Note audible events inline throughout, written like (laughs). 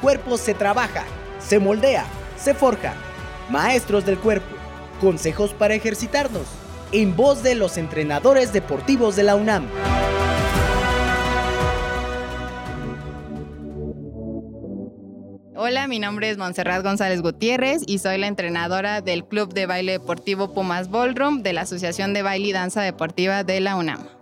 cuerpo se trabaja, se moldea, se forja. Maestros del cuerpo, consejos para ejercitarnos, en voz de los entrenadores deportivos de la UNAM. Hola, mi nombre es Montserrat González Gutiérrez y soy la entrenadora del Club de Baile Deportivo Pumas Ballroom de la Asociación de Baile y Danza Deportiva de la UNAM.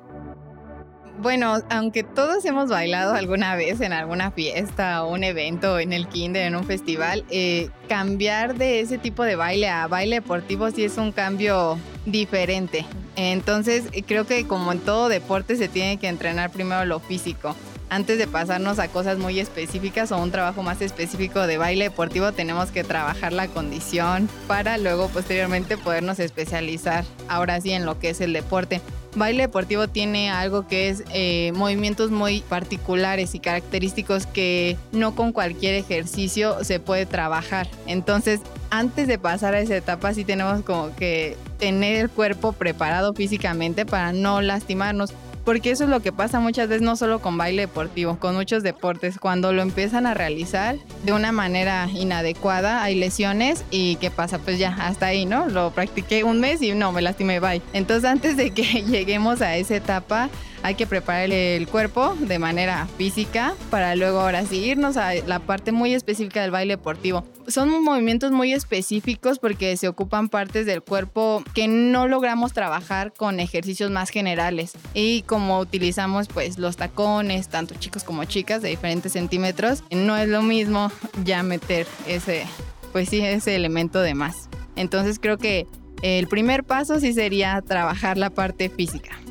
Bueno, aunque todos hemos bailado alguna vez en alguna fiesta o un evento, en el kinder, en un festival, eh, cambiar de ese tipo de baile a baile deportivo sí es un cambio diferente. Entonces, creo que como en todo deporte se tiene que entrenar primero lo físico antes de pasarnos a cosas muy específicas o un trabajo más específico de baile deportivo, tenemos que trabajar la condición para luego posteriormente podernos especializar ahora sí en lo que es el deporte. Baile deportivo tiene algo que es eh, movimientos muy particulares y característicos que no con cualquier ejercicio se puede trabajar. Entonces, antes de pasar a esa etapa, sí tenemos como que tener el cuerpo preparado físicamente para no lastimarnos porque eso es lo que pasa muchas veces no solo con baile deportivo, con muchos deportes, cuando lo empiezan a realizar de una manera inadecuada, hay lesiones y ¿qué pasa? Pues ya, hasta ahí, ¿no? Lo practiqué un mes y no, me lastimé, bye. Entonces antes de que (laughs) lleguemos a esa etapa, hay que preparar el cuerpo de manera física para luego ahora sí irnos a la parte muy específica del baile deportivo. Son movimientos muy específicos porque se ocupan partes del cuerpo que no logramos trabajar con ejercicios más generales. Y como utilizamos pues los tacones, tanto chicos como chicas de diferentes centímetros, no es lo mismo ya meter ese, pues sí, ese elemento de más. Entonces creo que el primer paso sí sería trabajar la parte física.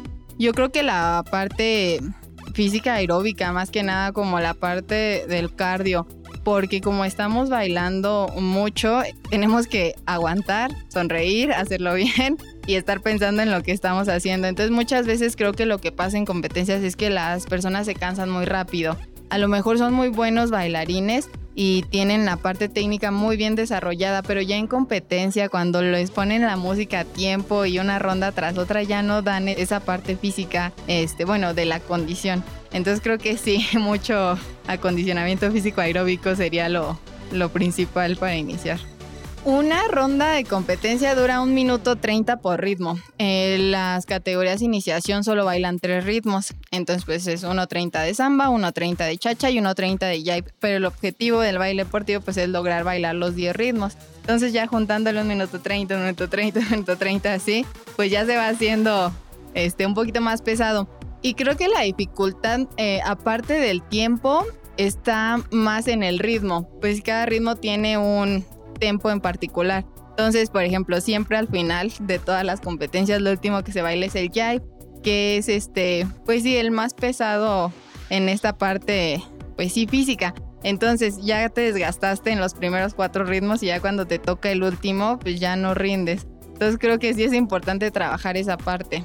Yo creo que la parte física aeróbica, más que nada como la parte del cardio, porque como estamos bailando mucho, tenemos que aguantar, sonreír, hacerlo bien (laughs) y estar pensando en lo que estamos haciendo. Entonces muchas veces creo que lo que pasa en competencias es que las personas se cansan muy rápido. A lo mejor son muy buenos bailarines, y tienen la parte técnica muy bien desarrollada, pero ya en competencia, cuando les ponen la música a tiempo y una ronda tras otra, ya no dan esa parte física, este, bueno, de la condición. Entonces creo que sí, (laughs) mucho acondicionamiento físico aeróbico sería lo, lo principal para iniciar. Una ronda de competencia dura un minuto 30 por ritmo. En las categorías iniciación solo bailan tres ritmos. Entonces, pues es 1.30 de samba, 1.30 de chacha y 1.30 de jive. Pero el objetivo del baile deportivo pues es lograr bailar los 10 ritmos. Entonces ya juntándole un minuto 30, un minuto 30, un minuto 30 así, pues ya se va haciendo este, un poquito más pesado. Y creo que la dificultad, eh, aparte del tiempo, está más en el ritmo. Pues cada ritmo tiene un, tempo en particular. Entonces, por ejemplo, siempre al final de todas las competencias, lo último que se baila es el jive, que es este, pues sí, el más pesado en esta parte, pues sí, física. Entonces ya te desgastaste en los primeros cuatro ritmos y ya cuando te toca el último, pues ya no rindes. Entonces creo que sí es importante trabajar esa parte.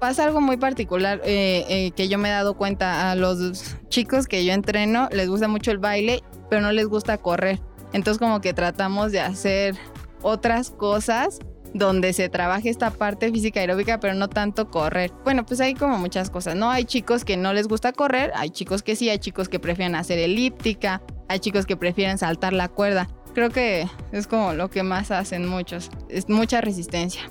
Pasa algo muy particular eh, eh, que yo me he dado cuenta a los chicos que yo entreno, les gusta mucho el baile, pero no les gusta correr. Entonces como que tratamos de hacer otras cosas donde se trabaje esta parte física aeróbica, pero no tanto correr. Bueno, pues hay como muchas cosas, ¿no? Hay chicos que no les gusta correr, hay chicos que sí, hay chicos que prefieren hacer elíptica, hay chicos que prefieren saltar la cuerda. Creo que es como lo que más hacen muchos, es mucha resistencia.